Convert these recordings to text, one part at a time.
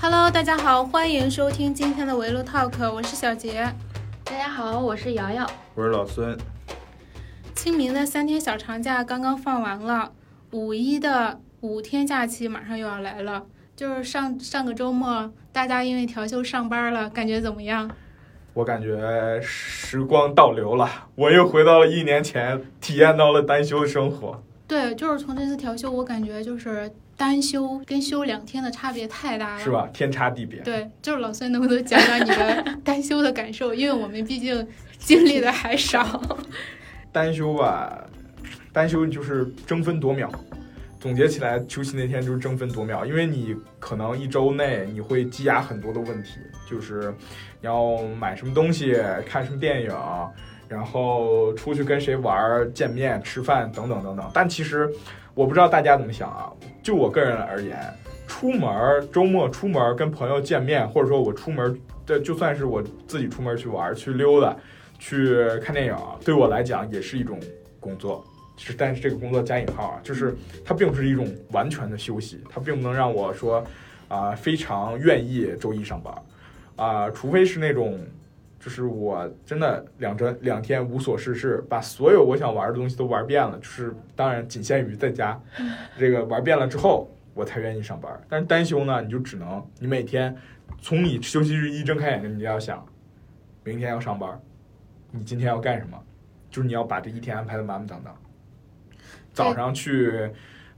Hello，大家好，欢迎收听今天的围炉 Talk，我是小杰。大家好，我是瑶瑶。我是老孙。清明的三天小长假刚刚放完了，五一的五天假期马上又要来了。就是上上个周末，大家因为调休上班了，感觉怎么样？我感觉时光倒流了，我又回到了一年前，体验到了单休的生活。对，就是从这次调休，我感觉就是单休跟休两天的差别太大了，是吧？天差地别。对，就是老孙能不能讲讲你的 单休的感受？因为我们毕竟经历的还少。单休吧，单休就是争分夺秒。总结起来，休息那天就是争分夺秒，因为你可能一周内你会积压很多的问题，就是你要买什么东西、看什么电影，然后出去跟谁玩、见面、吃饭等等等等。但其实我不知道大家怎么想啊，就我个人而言，出门周末出门跟朋友见面，或者说我出门这，就算是我自己出门去玩、去溜达、去看电影，对我来讲也是一种工作。是，但是这个工作加引号啊，就是它并不是一种完全的休息，它并不能让我说，啊，非常愿意周一上班，啊，除非是那种，就是我真的两周两天无所事事，把所有我想玩的东西都玩遍了，就是当然仅限于在家，这个玩遍了之后，我才愿意上班。但是单休呢，你就只能你每天从你休息日一睁开眼睛，你就要想，明天要上班，你今天要干什么，就是你要把这一天安排的满满当当。早上去，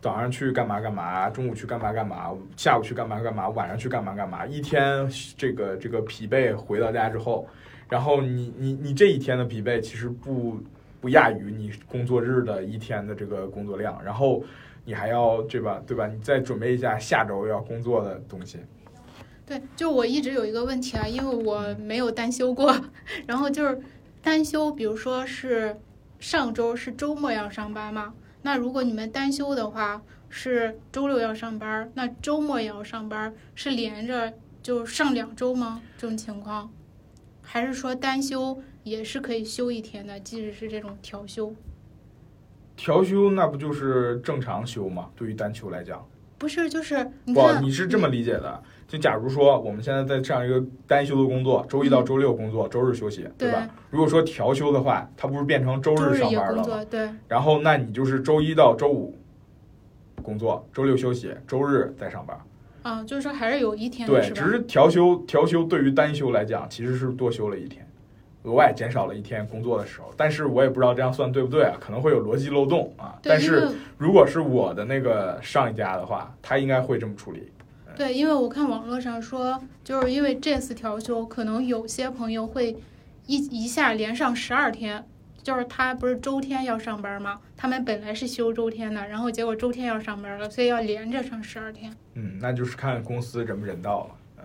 早上去干嘛干嘛，中午去干嘛干嘛，下午去干嘛干嘛，晚上去干嘛干嘛。一天这个这个疲惫回到家之后，然后你你你这一天的疲惫其实不不亚于你工作日的一天的这个工作量，然后你还要对吧对吧？你再准备一下下周要工作的东西。对，就我一直有一个问题啊，因为我没有单休过，然后就是单休，比如说是上周是周末要上班吗？那如果你们单休的话，是周六要上班，那周末也要上班，是连着就上两周吗？这种情况，还是说单休也是可以休一天的，即使是这种调休？调休那不就是正常休吗？对于单休来讲，不是，就是不，你是这么理解的。就假如说我们现在在这样一个单休的工作，周一到周六工作，周日休息，对吧？如果说调休的话，它不是变成周日上班了吗？对。然后那你就是周一到周五工作，周六休息，周日再上班。啊，就是说还是有一天对，只是调休，调休对于单休来讲其实是多休了一天，额外减少了一天工作的时候。但是我也不知道这样算对不对啊？可能会有逻辑漏洞啊。但是如果是我的那个上一家的话，他应该会这么处理。对，因为我看网络上说，就是因为这次调休，可能有些朋友会一一下连上十二天，就是他不是周天要上班吗？他们本来是休周天的，然后结果周天要上班了，所以要连着上十二天。嗯，那就是看公司人不人道了。嗯，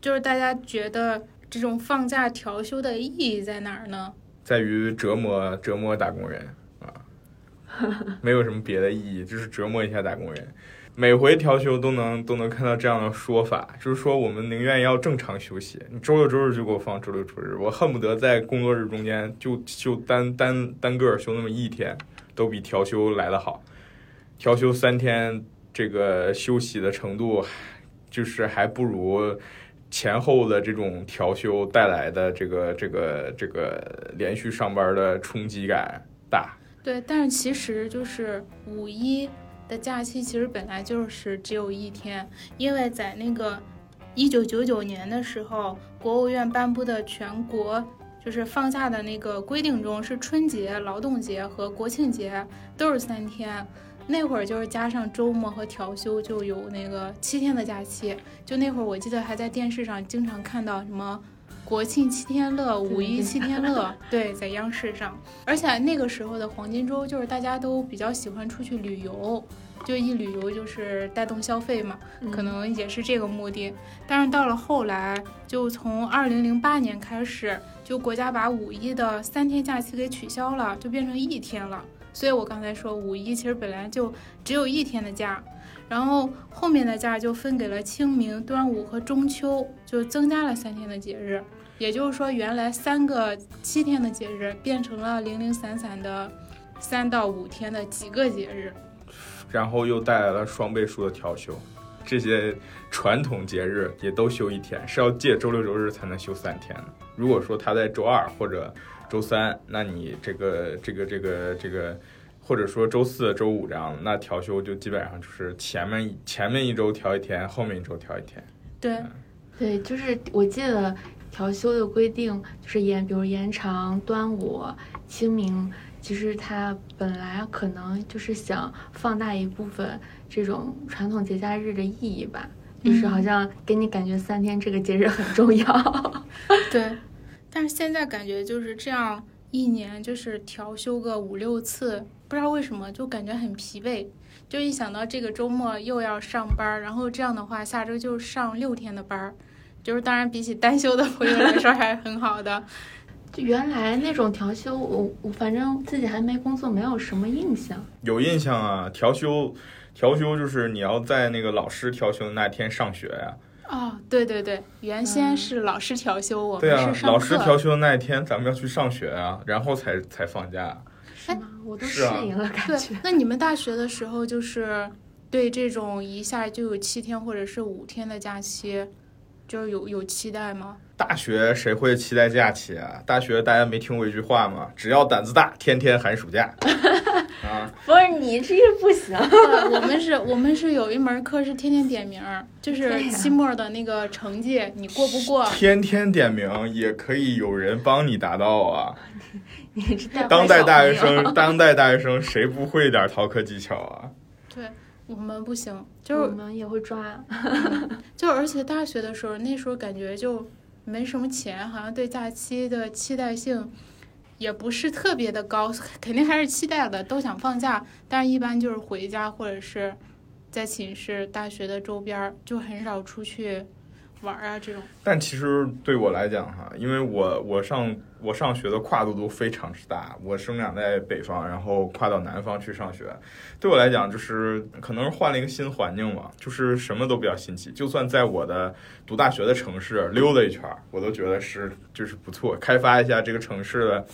就是大家觉得这种放假调休的意义在哪儿呢？在于折磨折磨打工人啊，没有什么别的意义，就是折磨一下打工人。每回调休都能都能看到这样的说法，就是说我们宁愿要正常休息，你周六周日就给我放周六周日，我恨不得在工作日中间就休单单单个休那么一天，都比调休来的好。调休三天，这个休息的程度，就是还不如前后的这种调休带来的这个这个这个连续上班的冲击感大。对，但是其实就是五一。的假期其实本来就是只有一天，因为在那个一九九九年的时候，国务院颁布的全国就是放假的那个规定中，是春节、劳动节和国庆节都是三天。那会儿就是加上周末和调休，就有那个七天的假期。就那会儿，我记得还在电视上经常看到什么国庆七天乐、五一七天乐，对，在央视上。而且那个时候的黄金周，就是大家都比较喜欢出去旅游。就一旅游就是带动消费嘛，可能也是这个目的。但是到了后来，就从二零零八年开始，就国家把五一的三天假期给取消了，就变成一天了。所以我刚才说五一其实本来就只有一天的假，然后后面的假就分给了清明、端午和中秋，就增加了三天的节日。也就是说，原来三个七天的节日变成了零零散散的三到五天的几个节日。然后又带来了双倍数的调休，这些传统节日也都休一天，是要借周六周日才能休三天的。如果说他在周二或者周三，那你这个这个这个这个，或者说周四周五这样，那调休就基本上就是前面前面一周调一天，后面一周调一天。对，对，就是我记得调休的规定就是延，比如延长端午、清明，其实它本来可能就是想放大一部分这种传统节假日的意义吧，就是好像给你感觉三天这个节日很重要。对，但是现在感觉就是这样，一年就是调休个五六次，不知道为什么就感觉很疲惫。就一想到这个周末又要上班，然后这样的话下周就上六天的班儿，就是当然比起单休的朋友来说还是很好的。就原来那种调休，我我反正自己还没工作，没有什么印象。有印象啊，调休，调休就是你要在那个老师调休的那天上学呀、哦，对对对，原先是老师调休，我对啊们是，上老师。调休的那一天咱们要去上学啊，然后才才放假。是吗？我都适应了，感对觉。，那你们大学的时候就是对这种一下就有七天或者是五天的假期，就是有有期待吗？大学谁会期待假期啊？大学大家没听过一句话吗？只要胆子大，天天寒暑假。啊，不是你这个不行。我们是，我们是有一门课是天天点名儿，就是期末的那个成绩，你过不过？天天点名也可以有人帮你达到啊！你这当代大学生，当代大学生谁不会点逃课技巧啊？对我们不行，就是我们也会抓。就而且大学的时候，那时候感觉就没什么钱，好像对假期的期待性也不是特别的高，肯定还是期待的，都想放假，但是一般就是回家或者是在寝室、大学的周边儿，就很少出去玩啊这种。但其实对我来讲哈，因为我我上我上学的跨度都非常之大，我生长在北方，然后跨到南方去上学，对我来讲就是可能是换了一个新环境嘛，就是什么都比较新奇。就算在我的读大学的城市溜达一圈，我都觉得是就是不错，开发一下这个城市的。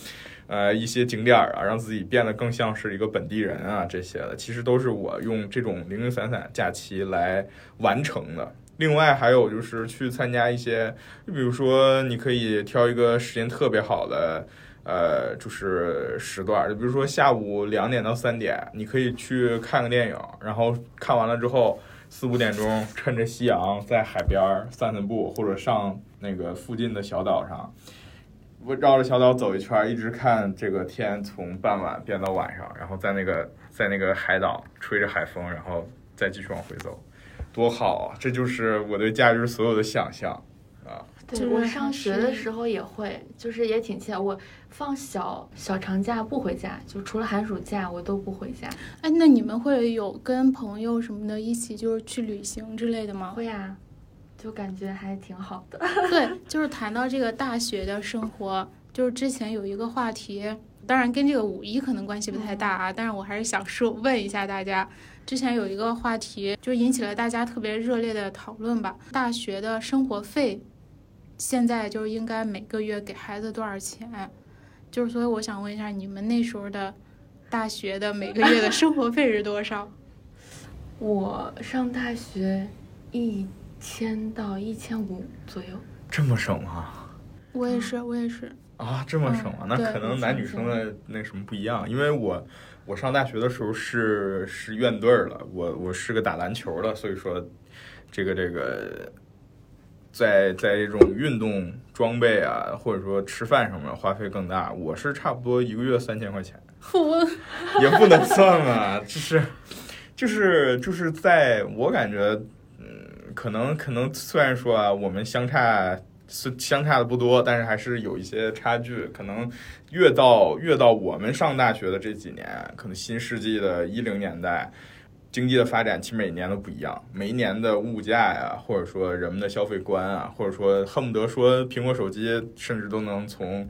呃，一些景点啊，让自己变得更像是一个本地人啊，这些的，其实都是我用这种零零散散假期来完成的。另外还有就是去参加一些，就比如说你可以挑一个时间特别好的，呃，就是时段，就比如说下午两点到三点，你可以去看个电影，然后看完了之后四五点钟趁着夕阳在海边散散步，或者上那个附近的小岛上。我绕着小岛走一圈，一直看这个天从傍晚变到晚上，然后在那个在那个海岛吹着海风，然后再继续往回走，多好啊！这就是我对假日所有的想象啊！对我上学的时候也会，就是也挺期待。我放小小长假不回家，就除了寒暑假我都不回家。哎，那你们会有跟朋友什么的一起就是去旅行之类的吗？会啊，就感觉还挺好的。对，就是谈到这个大学的生活，就是之前有一个话题，当然跟这个五一可能关系不太大啊，但是我还是想说问一下大家，之前有一个话题就引起了大家特别热烈的讨论吧，大学的生活费现在就是应该每个月给孩子多少钱？就是所以我想问一下，你们那时候的大学的每个月的生活费是多少？我上大学一千到一千五左右。这么省吗？我也是，我也是。啊，这么省啊？那可能男女生的那什么不一样，因为我我上大学的时候是是院队儿了，我我是个打篮球的，所以说这个这个在在这种运动装备啊，或者说吃饭上面花费更大。我是差不多一个月三千块钱，也不能算啊，就是就是就是在我感觉，嗯，可能可能虽然说啊，我们相差是相差的不多，但是还是有一些差距。可能越到越到我们上大学的这几年，可能新世纪的一零年代。经济的发展其实每年都不一样，每一年的物价呀，或者说人们的消费观啊，或者说恨不得说苹果手机甚至都能从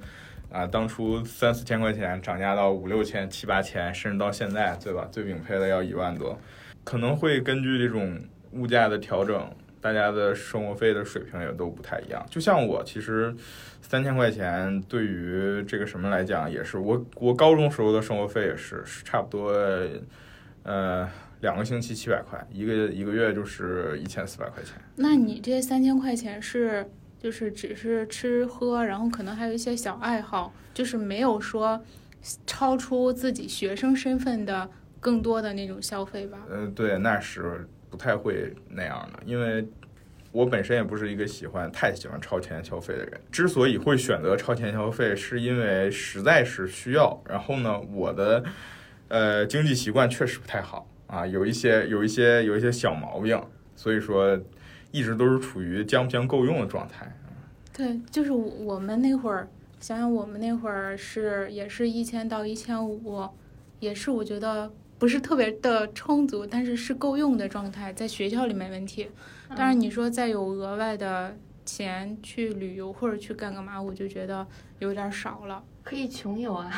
啊，当初三四千块钱涨价到五六千、七八千，甚至到现在，对吧？最顶配的要一万多，可能会根据这种物价的调整，大家的生活费的水平也都不太一样。就像我，其实三千块钱对于这个什么来讲，也是我我高中时候的生活费也是是差不多，呃，两个星期七百块，一个一个月就是一千四百块钱。那你这三千块钱是就是只是吃喝，然后可能还有一些小爱好，就是没有说超出自己学生身份的更多的那种消费吧？嗯，对，那是不太会那样的，因为我本身也不是一个喜欢太喜欢超前消费的人。之所以会选择超前消费，是因为实在是需要。然后呢，我的呃经济习惯确实不太好啊，有一些有一些有一些小毛病，所以说一直都是处于将不将够用的状态。对，就是我们那会儿，想想我们那会儿是也是一千到一千五，也是我觉得不是特别的充足，但是是够用的状态，在学校里没问题。但是你说再有额外的钱去旅游或者去干干嘛，我就觉得有点少了。可以穷游啊！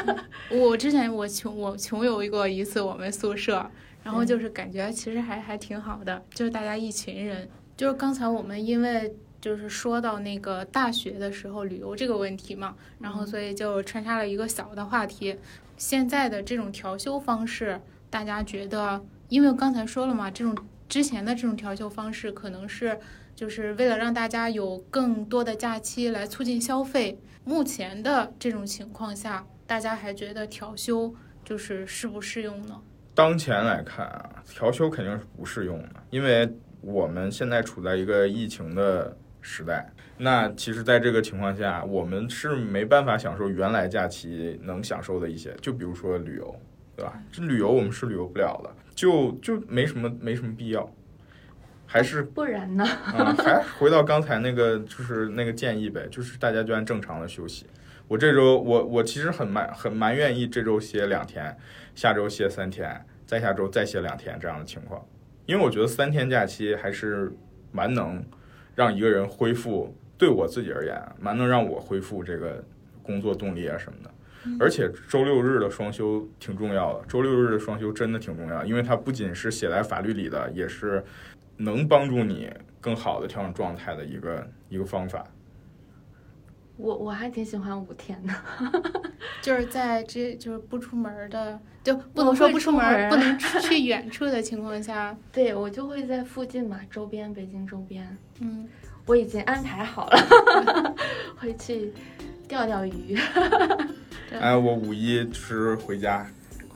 我之前我穷我穷游过一次我们宿舍，然后就是感觉其实还还挺好的，就是大家一群人。就是刚才我们因为就是说到那个大学的时候旅游这个问题嘛，然后所以就穿插了一个小的话题。现在的这种调休方式，大家觉得，因为刚才说了嘛，这种之前的这种调休方式可能是就是为了让大家有更多的假期来促进消费。目前的这种情况下，大家还觉得调休就是适不适用呢？当前来看啊，调休肯定是不适用的，因为我们现在处在一个疫情的时代。那其实，在这个情况下，我们是没办法享受原来假期能享受的一些，就比如说旅游，对吧？这旅游我们是旅游不了的，就就没什么没什么必要，还是不然呢？啊，还回到刚才那个，就是那个建议呗，就是大家就按正常的休息。我这周我我其实很蛮很蛮愿意这周歇两天，下周歇三天，再下周再歇两天这样的情况，因为我觉得三天假期还是蛮能让一个人恢复。对我自己而言，蛮能让我恢复这个工作动力啊什么的。而且周六日的双休挺重要的，周六日的双休真的挺重要，因为它不仅是写在法律里的，也是能帮助你更好的调整状态的一个一个方法。我我还挺喜欢五天的，就是在这就是不出门的，就不能说不出门，不能去远处的情况下，对我就会在附近嘛，周边北京周边，嗯。我已经安排好了，回去钓钓鱼。哎，我五一就是回家，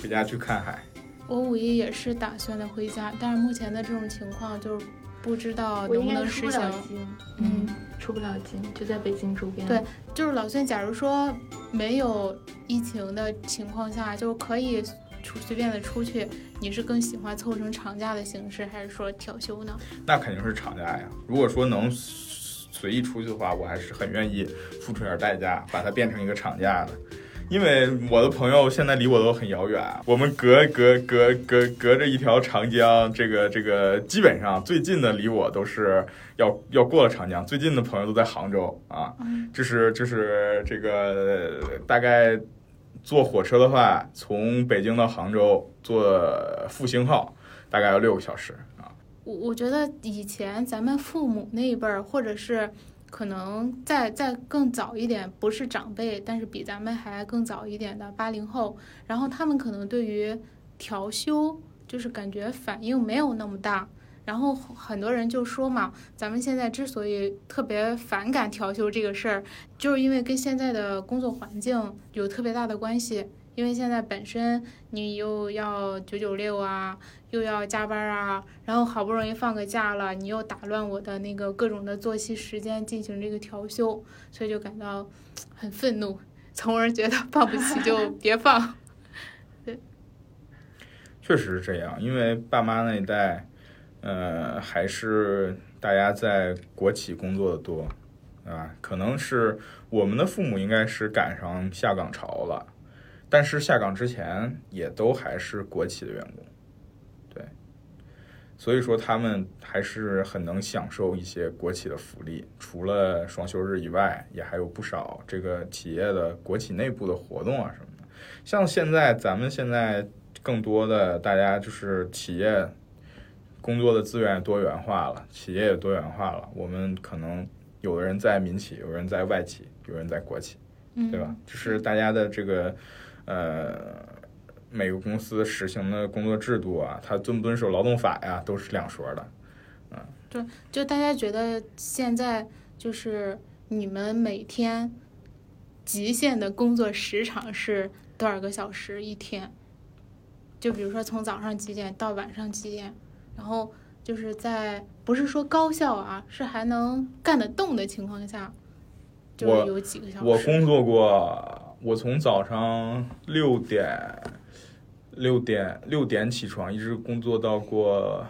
回家去看海。我五一也是打算的回家，但是目前的这种情况就是不知道能不能实行。嗯，出不了京，就在北京周边。对，就是老孙，假如说没有疫情的情况下，就可以。出随便的出去，你是更喜欢凑成长假的形式，还是说调休呢？那肯定是长假呀。如果说能随意出去的话，我还是很愿意付出点代价，把它变成一个长假的。因为我的朋友现在离我都很遥远，我们隔隔隔隔隔着一条长江，这个这个基本上最近的离我都是要要过了长江，最近的朋友都在杭州啊，就是就是这个大概。坐火车的话，从北京到杭州坐复兴号，大概要六个小时啊。我我觉得以前咱们父母那一辈儿，或者是可能再再更早一点，不是长辈，但是比咱们还更早一点的八零后，然后他们可能对于调休，就是感觉反应没有那么大。然后很多人就说嘛，咱们现在之所以特别反感调休这个事儿，就是因为跟现在的工作环境有特别大的关系。因为现在本身你又要九九六啊，又要加班啊，然后好不容易放个假了，你又打乱我的那个各种的作息时间进行这个调休，所以就感到 很愤怒，从而觉得 放不起就别放。对，确实是这样，因为爸妈那一代。呃，还是大家在国企工作的多，啊，可能是我们的父母应该是赶上下岗潮了，但是下岗之前也都还是国企的员工，对，所以说他们还是很能享受一些国企的福利，除了双休日以外，也还有不少这个企业的国企内部的活动啊什么的。像现在咱们现在更多的大家就是企业。工作的资源多元化了，企业也多元化了。我们可能有的人在民企，有人在外企，有人在国企，对吧？就是大家的这个呃每个公司实行的工作制度啊，它遵不遵守劳动法呀，都是两说的。嗯就大家觉得现在就是你们每天极限的工作时长是多少个小时一天？就比如说从早上几点到晚上几点，然后就是在不是说高效啊，是还能干得动的情况下，就有几个小时。我工作过，我从早上六点六点六点起床，一直工作到过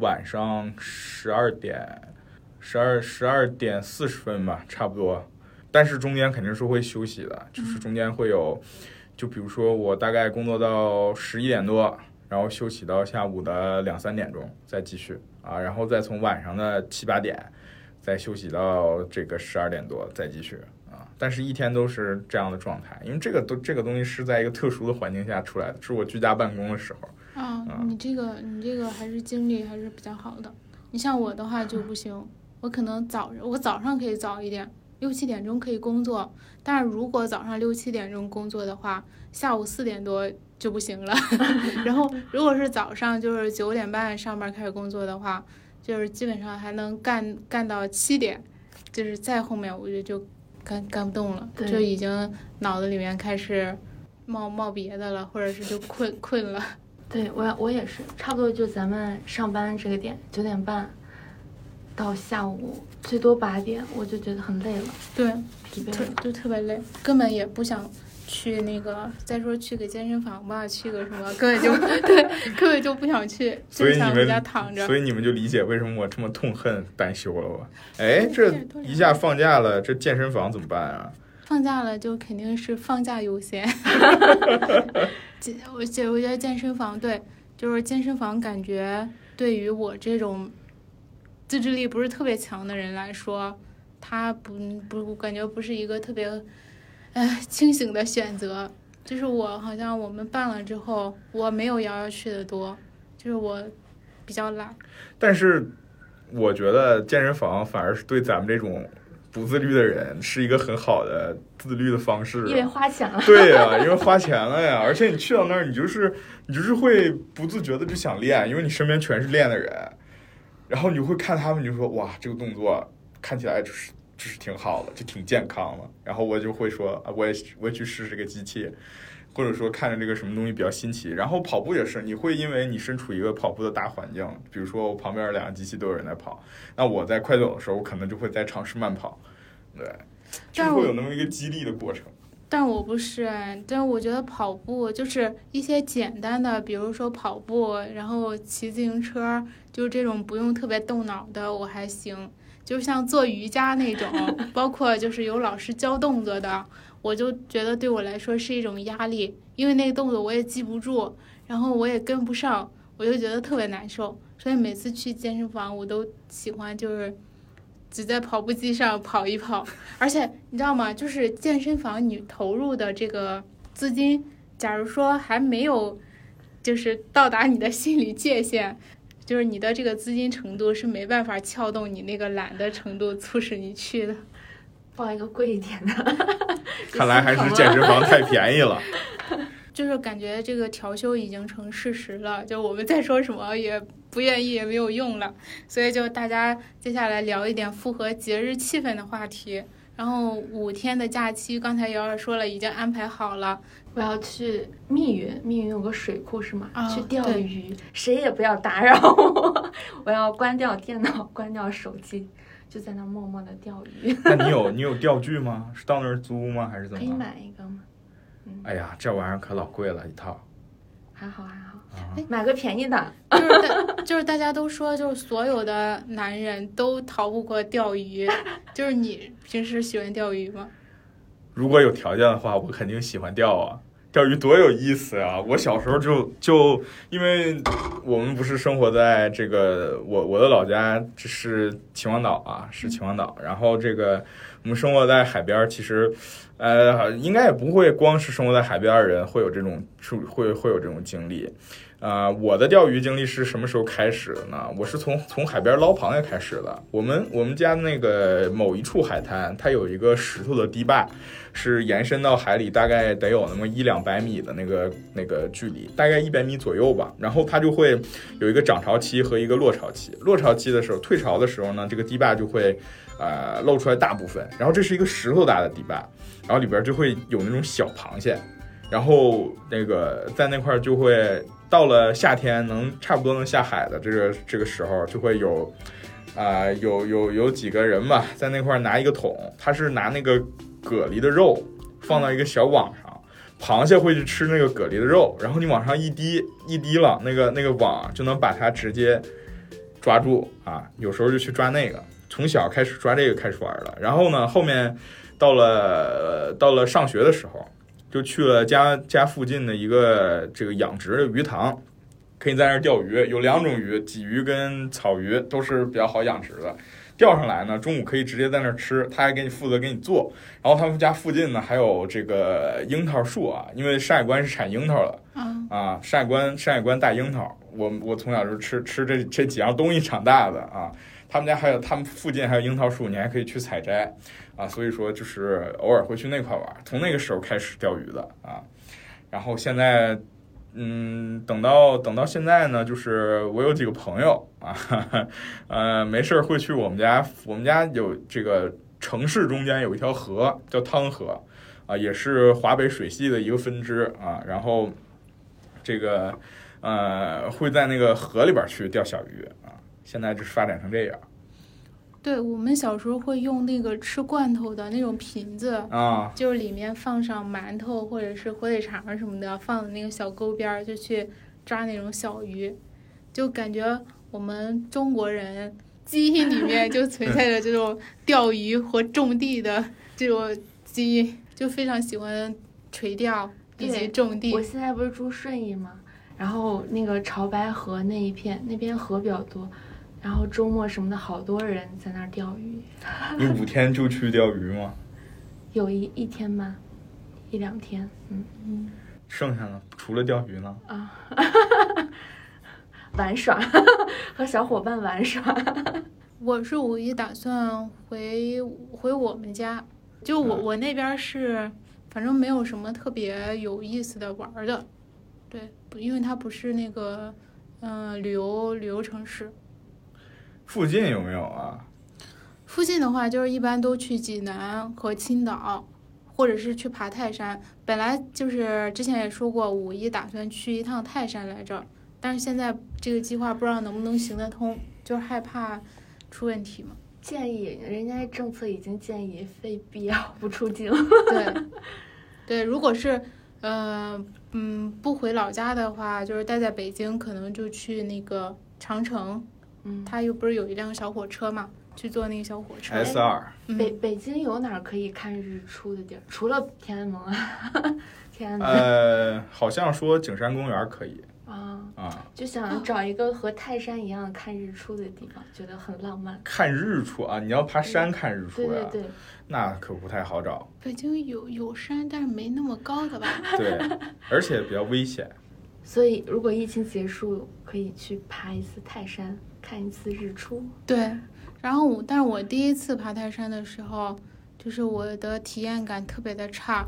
晚上十二点十二十二点四十分吧，差不多。但是中间肯定是会休息的，就是中间会有，就比如说我大概工作到十一点多，然后休息到下午的两三点钟，再继续啊，然后再从晚上的七八点，再休息到这个十二点多，再继续啊。但是一天都是这样的状态，因为这个都这个东西是在一个特殊的环境下出来的，是我居家办公的时候。啊啊，你这个你这个还是精力还是比较好的。你像我的话就不行，我可能早我早上可以早一点，六七点钟可以工作，但是如果早上六七点钟工作的话，下午四点多就不行了。然后如果是早上就是九点半上班开始工作的话，就是基本上还能干干到七点，就是再后面我觉得就干干不动了，对就已经脑子里面开始冒冒别的了，或者是就困困了。对我我也是，差不多就咱们上班这个点，九点半到下午最多八点，我就觉得很累了，对，疲惫了。就特别累，根本也不想去那个，再说去个健身房吧，去个什么，根本就 对，根本就不想去，所以你们就想回家躺着。所以你们就理解为什么我这么痛恨单休了吧？哎，这一下放假了，这健身房怎么办啊？放假了就肯定是放假优先。健我觉我觉得健身房对，就是健身房感觉对于我这种自制力不是特别强的人来说，它不不感觉不是一个特别哎清醒的选择。就是我好像我们办了之后，我没有瑶瑶去的多，就是我比较懒。但是我觉得健身房反而是对咱们这种不自律的人是一个很好的自律的方式、因为啊。花钱了，对呀、因为花钱了呀，而且你去到那儿，你就是你就是会不自觉的就想练，因为你身边全是练的人，然后你就会看他们，你就说哇，这个动作看起来就是就是挺好的，就挺健康的。然后我就会说啊，我也我也去试试这个机器，或者说看着这个什么东西比较新奇。然后跑步也是，你会因为你身处一个跑步的大环境，比如说我旁边两个机器都有人在跑，那我在快走的时候，我可能就会在尝试慢跑，对，就会有那么一个激励的过程。但我不是哎，但是我觉得跑步就是一些简单的，比如说跑步，然后骑自行车，就是这种不用特别动脑的，我还行。就像做瑜伽那种，包括就是有老师教动作的，我就觉得对我来说是一种压力，因为那个动作我也记不住，然后我也跟不上，我就觉得特别难受。所以每次去健身房，我都喜欢就是只在跑步机上跑一跑，而且你知道吗？就是健身房你投入的这个资金，假如说还没有，就是到达你的心理界限，就是你的这个资金程度是没办法撬动你那个懒的程度，促使你去的。报一个贵一点的。看来还是 健身房太便宜了。就是感觉这个调休已经成事实了，就我们再说什么也不愿意也没有用了，所以就大家接下来聊一点符合节日气氛的话题。然后五天的假期，刚才瑶儿说了，已经安排好了。我要去密云，密云有个水库是吗？啊去钓鱼，谁也不要打扰我，我要关掉电脑，关掉手机，就在那儿默默的钓鱼。那你有 你有钓具吗？是到那儿租吗？还是怎么可以？买一个吗？哎呀，这玩意儿可老贵了，一套。还好还好，啊买个便宜的。就是大 就是大家都说，就是所有的男人都逃不过钓鱼。就是你平时喜欢钓鱼吗？如果有条件的话，我肯定喜欢钓啊。钓鱼多有意思啊！我小时候就就因为我们不是生活在这个我我的老家，这是秦皇岛啊，是秦皇岛。然后这个我们生活在海边，其实呃应该也不会光是生活在海边的人会有这种是会会有这种经历。呃，我的钓鱼经历是什么时候开始的呢？我是从从海边捞螃蟹开始的。我们我们家那个某一处海滩，它有一个石头的堤坝，是延伸到海里，大概得有那么一两百米的那个那个距离，大概一百米左右吧。然后它就会有一个涨潮期和一个落潮期。落潮期的时候，退潮的时候呢，这个堤坝就会呃露出来大部分。然后这是一个石头大的堤坝，然后里边就会有那种小螃蟹。然后那个在那块儿就会。到了夏天，能差不多能下海的这个这个时候，就会有，啊，有有有几个人吧，在那块儿拿一个桶，他是拿那个蛤蜊的肉放到一个小网上，螃蟹会去吃那个蛤蜊的肉，然后你往上一滴一滴了，那个那个网就能把它直接抓住啊，有时候就去抓那个，从小开始抓这个开始玩的，然后呢，后面到了到了上学的时候。就去了家家附近的一个这个养殖的鱼塘，可以在那儿钓鱼。有两种鱼，鲫鱼跟草鱼都是比较好养殖的。钓上来呢，中午可以直接在那儿吃，他还给你负责给你做。然后他们家附近呢还有这个樱桃树啊，因为山海关是产樱桃的。啊，山海关山海关大樱桃，我我从小就吃吃这这几样东西长大的啊。他们家还有他们附近还有樱桃树，你还可以去采摘。啊，所以说就是偶尔会去那块玩，从那个时候开始钓鱼的啊，然后现在，嗯，等到等到现在呢，就是我有几个朋友啊，呃，没事儿会去我们家，我们家有这个城市中间有一条河叫汤河，啊，也是华北水系的一个分支啊，然后这个呃会在那个河里边去钓小鱼，现在就是发展成这样。对我们小时候会用那个吃罐头的那种瓶子啊，就是里面放上馒头或者是火腿肠什么的，放的那个小沟边儿就去抓那种小鱼，就感觉我们中国人基因里面就存在着这种钓鱼和种地的这种基因，就非常喜欢垂钓以及种地。我现在不是住顺义吗？然后那个潮白河那一片，那边河比较多。然后周末什么的，好多人在那儿钓鱼。你五天就去钓鱼吗？有一一天吧，一两天，嗯嗯。剩下的？除了钓鱼呢？啊，玩耍，和小伙伴玩耍。我是五一打算回回我们家，就我我那边是，反正没有什么特别有意思的玩的，对，因为它不是那个嗯旅游旅游城市。附近有没有啊？附近的话，就是一般都去济南和青岛，或者是去爬泰山。本来就是之前也说过，五一打算去一趟泰山来着，但是现在这个计划不知道能不能行得通，就是害怕出问题嘛。建议人家政策已经建议非必要不出 境。对，对，如果是呃嗯不回老家的话，就是待在北京，可能就去那个长城。嗯，他又不是有一辆小火车嘛，去坐那个小火车。S 二。北北京有哪儿可以看日出的地儿？除了天安门啊，天安门。呃，好像说景山公园可以。啊啊！就想找一个和泰山一样看日出的地方，觉得很浪漫。看日出啊！你要爬山看日出呀？对对对。那可不太好找。北京有有山，但是没那么高的吧？对，而且比较危险。所以，如果疫情结束，可以去爬一次泰山。看一次日出，对，然后我，但是我第一次爬泰山的时候，就是我的体验感特别的差，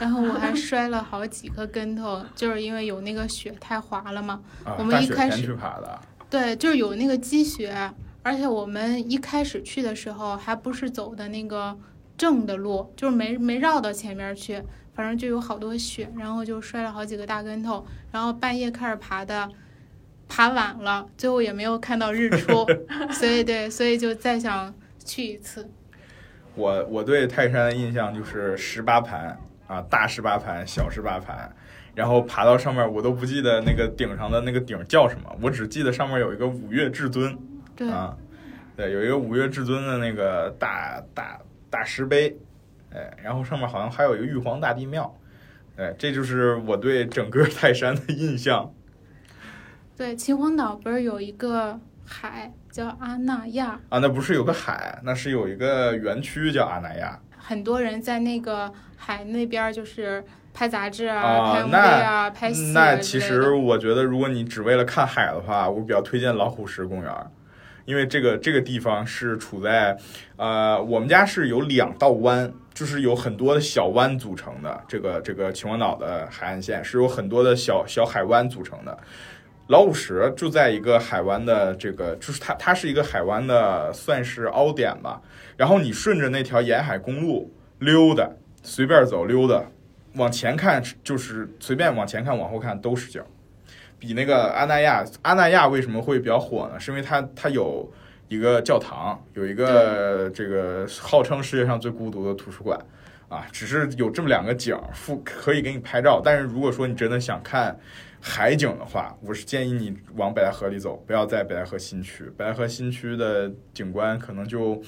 然后我还 摔了好几个跟头，就是因为有那个雪太滑了嘛。我们一开始爬的。对，就是有那个积雪，而且我们一开始去的时候还不是走的那个正的路，就是没没绕到前面去，反正就有好多雪，然后就摔了好几个大跟头，然后半夜开始爬的。爬晚了，最后也没有看到日出，所以对，所以就再想去一次。我我对泰山的印象就是十八盘啊，大十八盘，小十八盘，然后爬到上面，我都不记得那个顶上的那个顶叫什么，我只记得上面有一个五岳至尊，对啊，对，有一个五岳至尊的那个大大大石碑，哎，然后上面好像还有一个玉皇大帝庙，哎，这就是我对整个泰山的印象。对，秦皇岛不是有一个海叫阿那亚啊？那不是有个海，那是有一个园区叫阿那亚。很多人在那个海那边就是拍杂志啊、啊拍 MV 啊、拍戏啊那其实我觉得，如果你只为了看海的话，我比较推荐老虎石公园儿，因为这个这个地方是处在，呃，我们家是有两道湾，就是有很多的小湾组成的。这个这个秦皇岛的海岸线是由很多的小小海湾组成的。老虎石就在一个海湾的这个，就是它它是一个海湾的算是凹点吧。然后你顺着那条沿海公路溜达，随便走溜达，往前看就是随便往前看往后看都是景，比那个阿那亚阿那亚为什么会比较火呢？是因为它它有一个教堂，有一个这个号称世界上最孤独的图书馆啊，只是有这么两个景儿附可以给你拍照。但是如果说你真的想看海景的话，我是建议你往北戴河里走，不要在北戴河新区。北戴河新区的景观可能就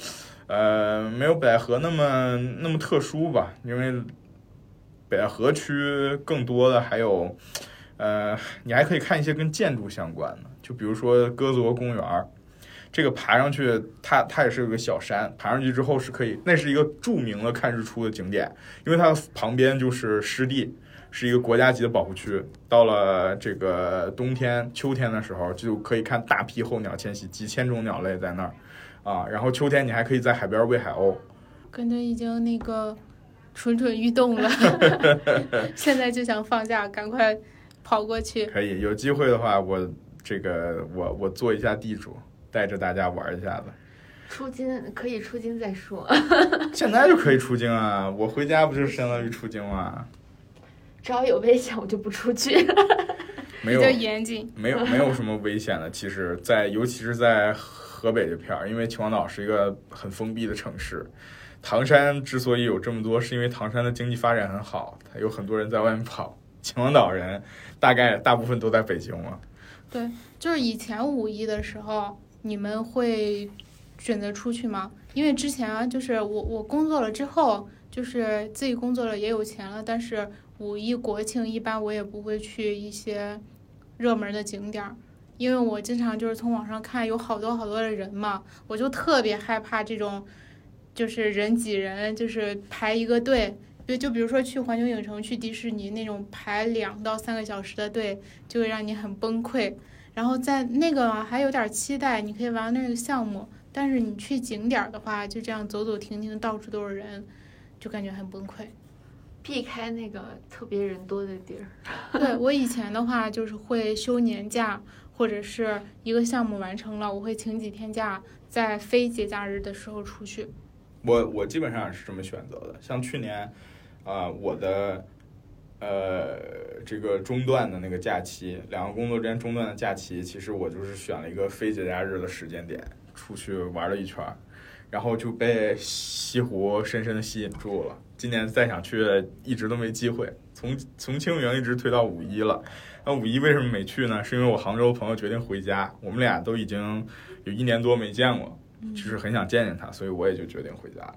呃没有北戴河那么那么特殊吧，因为北戴河区更多的还有，呃，你还可以看一些跟建筑相关的，就比如说鸽子窝公园儿，这个爬上去，它它也是有个小山，爬上去之后是可以，那是一个著名的看日出的景点，因为它旁边就是湿地，是一个国家级的保护区。到了这个冬天、秋天的时候，就可以看大批候鸟迁徙，几千种鸟类在那儿啊。然后秋天你还可以在海边喂海鸥。感觉已经那个蠢蠢欲动了，现在就想放假，赶快跑过去。可以有机会的话，我这个我我做一下地主，带着大家玩一下子。出金可以出金再说，现在就可以出京啊！我回家不就是相当于出京吗？只要有危险我就不出去。没有比较严谨，没有没有什么危险的。其实在，尤其是在河北这片儿，因为秦皇岛是一个很封闭的城市。唐山之所以有这么多，是因为唐山的经济发展很好，它有很多人在外面跑。秦皇岛人大概大部分都在北京嘛。对就是以前五一的时候，你们会选择出去吗？因为之前啊，就是我我工作了之后，就是自己工作了也有钱了，但是五一国庆一般我也不会去一些热门的景点儿，因为我经常就是从网上看有好多好多的人嘛，我就特别害怕这种，就是人挤人，就是排一个队。就就比如说去环球影城、去迪士尼那种排两到三个小时的队，就会让你很崩溃。然后在那个还有点期待，你可以玩那个项目，但是你去景点儿的话，就这样走走停停，到处都是人，就感觉很崩溃。避开那个特别人多的地儿。对我以前的话，就是会休年假，或者是一个项目完成了，我会请几天假，在非节假日的时候出去。我我基本上也是这么选择的。像去年，啊、我的呃这个中断的那个假期，两个工作之间中断的假期，其实我就是选了一个非节假日的时间点出去玩了一圈儿，然后就被西湖深深的吸引住了。今年再想去，一直都没机会。从从清明一直推到五一了。那五一为什么没去呢？是因为我杭州朋友决定回家，我们俩都已经有一年多没见过，就是很想见见他，所以我也就决定回家了。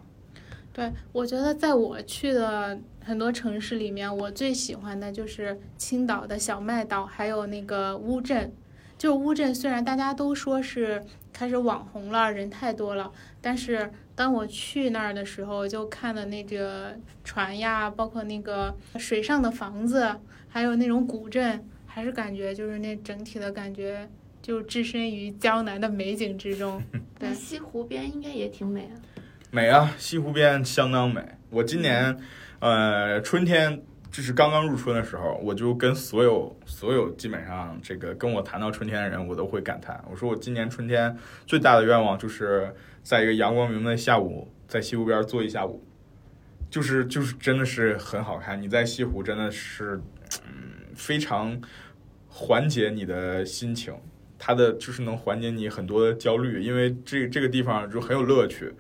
对，我觉得在我去的很多城市里面，我最喜欢的就是青岛的小麦岛，还有那个乌镇。就是乌镇，虽然大家都说是开始网红了，人太多了，但是当我去那儿的时候，就看的那个船呀，包括那个水上的房子，还有那种古镇，还是感觉就是那整体的感觉，就置身于江南的美景之中。对那西湖边应该也挺美啊。美啊，西湖边相当美。我今年，呃，春天就是刚刚入春的时候，我就跟所有所有基本上这个跟我谈到春天的人，我都会感叹，我说我今年春天最大的愿望就是在一个阳光明媚的下午，在西湖边坐一下午，就是就是真的是很好看。你在西湖真的是，嗯，非常缓解你的心情。它的就是能缓解你很多的焦虑，因为这这个地方就很有乐趣。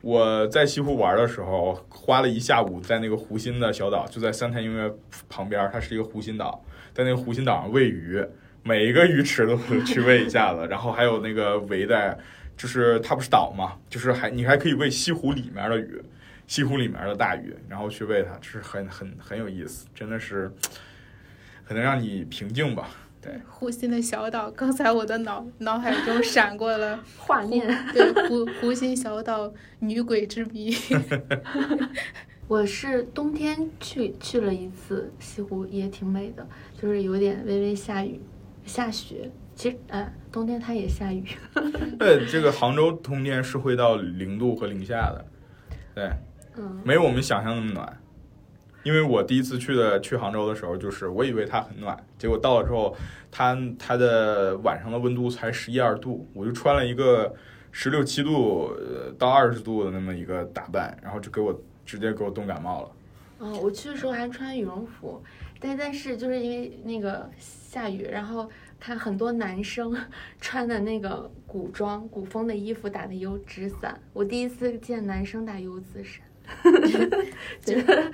我在西湖玩的时候，花了一下午在那个湖心的小岛，就在三潭音乐旁边，它是一个湖心岛，在那个湖心岛上喂鱼，每一个鱼池都去喂一下子，然后还有那个围在，就是它不是岛嘛，就是还你还可以喂西湖里面的鱼，西湖里面的大鱼，然后去喂它，就是很很很有意思，真的是很能让你平静吧。对，湖心的小岛，刚才我的脑脑海中闪过了 画面，对湖湖心小岛女鬼之谜。我是冬天去去了一次西湖，也挺美的，就是有点微微下雨、下雪。其实，哎，冬天它也下雨。对，这个杭州冬天是会到零度和零下的，对，嗯，没有我们想象那么暖。因为我第一次去的去杭州的时候，就是我以为它很暖，结果到了之后，它它的晚上的温度才十一二度，我就穿了一个十六七度呃到二十度的那么一个打扮，然后就给我直接给我冻感冒了。哦，我去的时候还穿羽绒服，但但是就是因为那个下雨，然后看很多男生 穿的那个古装古风的衣服打的油纸伞，我第一次见男生打油纸伞。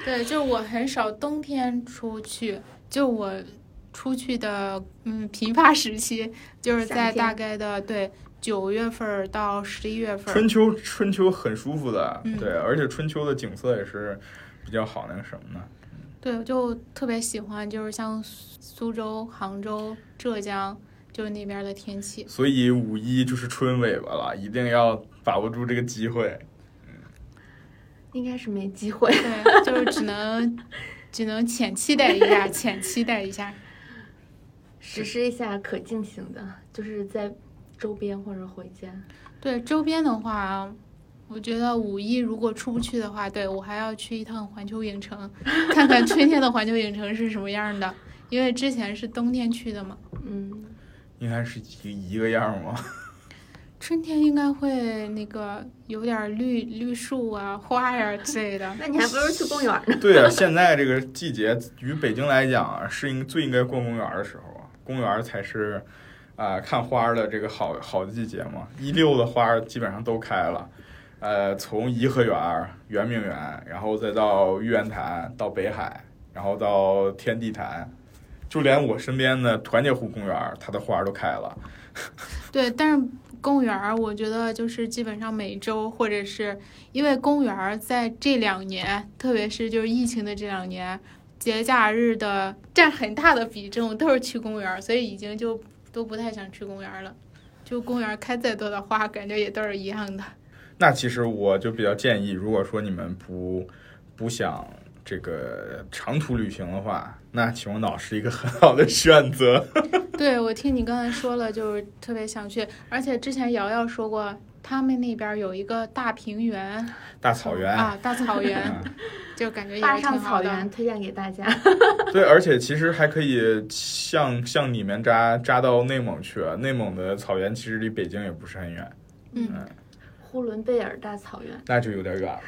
对，就是我很少冬天出去，就我出去的嗯频发时期，就是在大概的对九月份儿到十一月份儿。春秋春秋很舒服的，嗯对，而且春秋的景色也是比较好那个什么的。对，我就特别喜欢，就是像苏州、杭州、浙江，就是那边的天气。所以五一就是春尾巴了，一定要把握住这个机会。应该是没机会。对，就是只能只能浅期待一下，浅期待一下。实施一下可进行的，就是在周边或者回家。对周边的话，我觉得五一如果出不去的话，对我还要去一趟环球影城，看看春天的环球影城是什么样的。因为之前是冬天去的嘛，嗯，应该是一一个样吗？春天应该会那个有点绿绿树啊、花呀、之类的。那你还不如去公园呢。对啊，现在这个季节于北京来讲啊，是应最应该逛公园的时候啊，公园才是啊、看花儿的这个好好的季节嘛。一溜的花基本上都开了，呃，从颐和园、圆明园，然后再到玉渊潭，到北海，然后到天地坛，就连我身边的团结湖公园，它的花都开了。对，但是公园儿，我觉得就是基本上每周，或者是因为公园儿在这两年，特别是就是疫情的这两年，节假日的占很大的比重都是去公园儿，所以已经就都不太想去公园儿了。就公园开再多的花，感觉也都是一样的。那其实我就比较建议，如果说你们不不想这个长途旅行的话，那秦皇岛是一个很好的选择。对，我听你刚才说了，就是特别想去，而且之前瑶瑶说过，他们那边有一个大平原大草原，啊，大草原，嗯就感觉也挺好的。上草原推荐给大家。对，而且其实还可以向向里面扎扎到内蒙去。啊内蒙的草原其实离北京也不是很远，嗯，呼伦贝尔大草原，那就有点远了。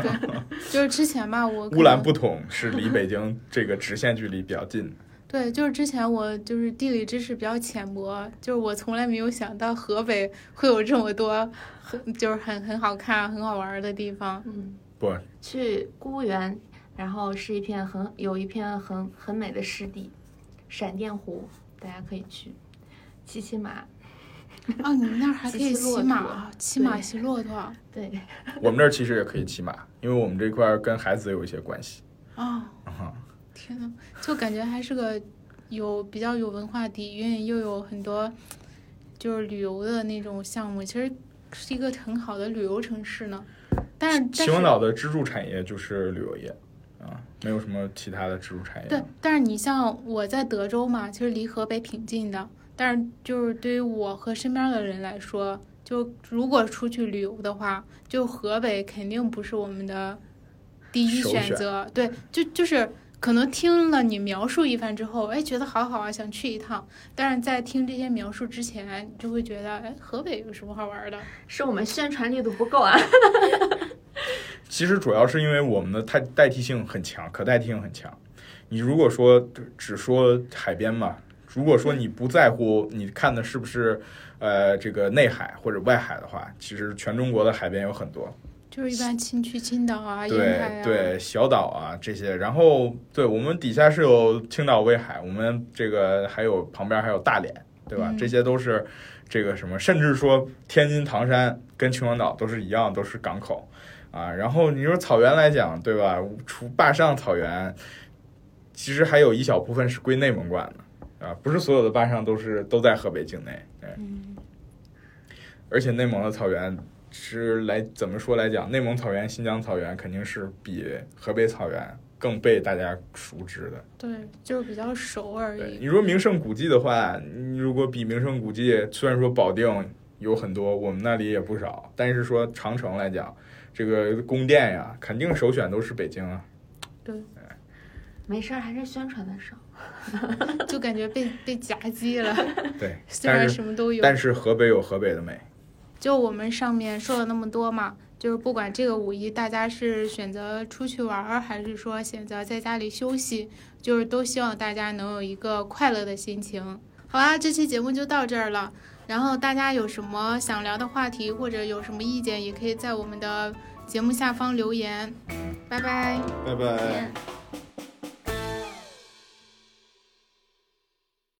对就是之前吧，我乌兰布统是离北京这个直线距离比较近。对，就是之前我就是地理知识比较浅薄，就是我从来没有想到河北会有这么多很就是很很好看、很好玩儿的地方。嗯，不，去孤园，然后是一片很有一片很很美的湿地，闪电湖，大家可以去骑骑马。哦，你们那儿还可以骑马骑马骑骆驼。对，我们这儿其实也可以骑马，因为我们这块儿跟孩子有一些关系。哦，啊天呐，就感觉还是个有比较有文化底蕴，又有很多就是旅游的那种项目，其实是一个很好的旅游城市呢。但是，秦皇岛的支柱产业就是旅游业啊，没有什么其他的支柱产业。对，但是你像我在德州嘛，其实离河北挺近的。但是就是对于我和身边的人来说，就如果出去旅游的话，就河北肯定不是我们的第一首选选择。对，就就是可能听了你描述一番之后，哎，觉得好好啊，想去一趟。但是在听这些描述之前，就会觉得，哎，河北有什么好玩的？是我们宣传力度不够啊。其实主要是因为我们的代代替性很强，可代替性很强。你如果说只说海边嘛，如果说你不在乎你看的是不是呃这个内海或者外海的话，其实全中国的海边有很多，就是一般青去青岛啊、对啊，对，小岛啊这些。然后对我们底下是有青岛威海，我们这个还有旁边还有大连，对吧？嗯这些都是这个什么，甚至说天津唐山跟秦皇岛都是一样，都是港口啊。然后你说草原来讲，对吧？除坝上草原，其实还有一小部分是归内蒙管的啊，不是所有的坝上都是都在河北境内。对，嗯，而且内蒙的草原是来怎么说来讲，内蒙草原、新疆草原肯定是比河北草原更被大家熟知的。对，就是比较熟而，已。你说名胜古迹的话，你如果比名胜古迹，虽然说保定有很多，我们那里也不少，但是说长城来讲，这个宫殿呀，肯定首选都是北京啊。对没事儿，还是宣传的少。就感觉被被夹击了，对，虽然什么都有。但是河北有河北的美。就我们上面说了那么多嘛，就是不管这个五一大家是选择出去玩儿，还是说选择在家里休息，就是都希望大家能有一个快乐的心情。好啦，这期节目就到这儿了。然后大家有什么想聊的话题，或者有什么意见，也可以在我们的节目下方留言。拜拜。拜拜。见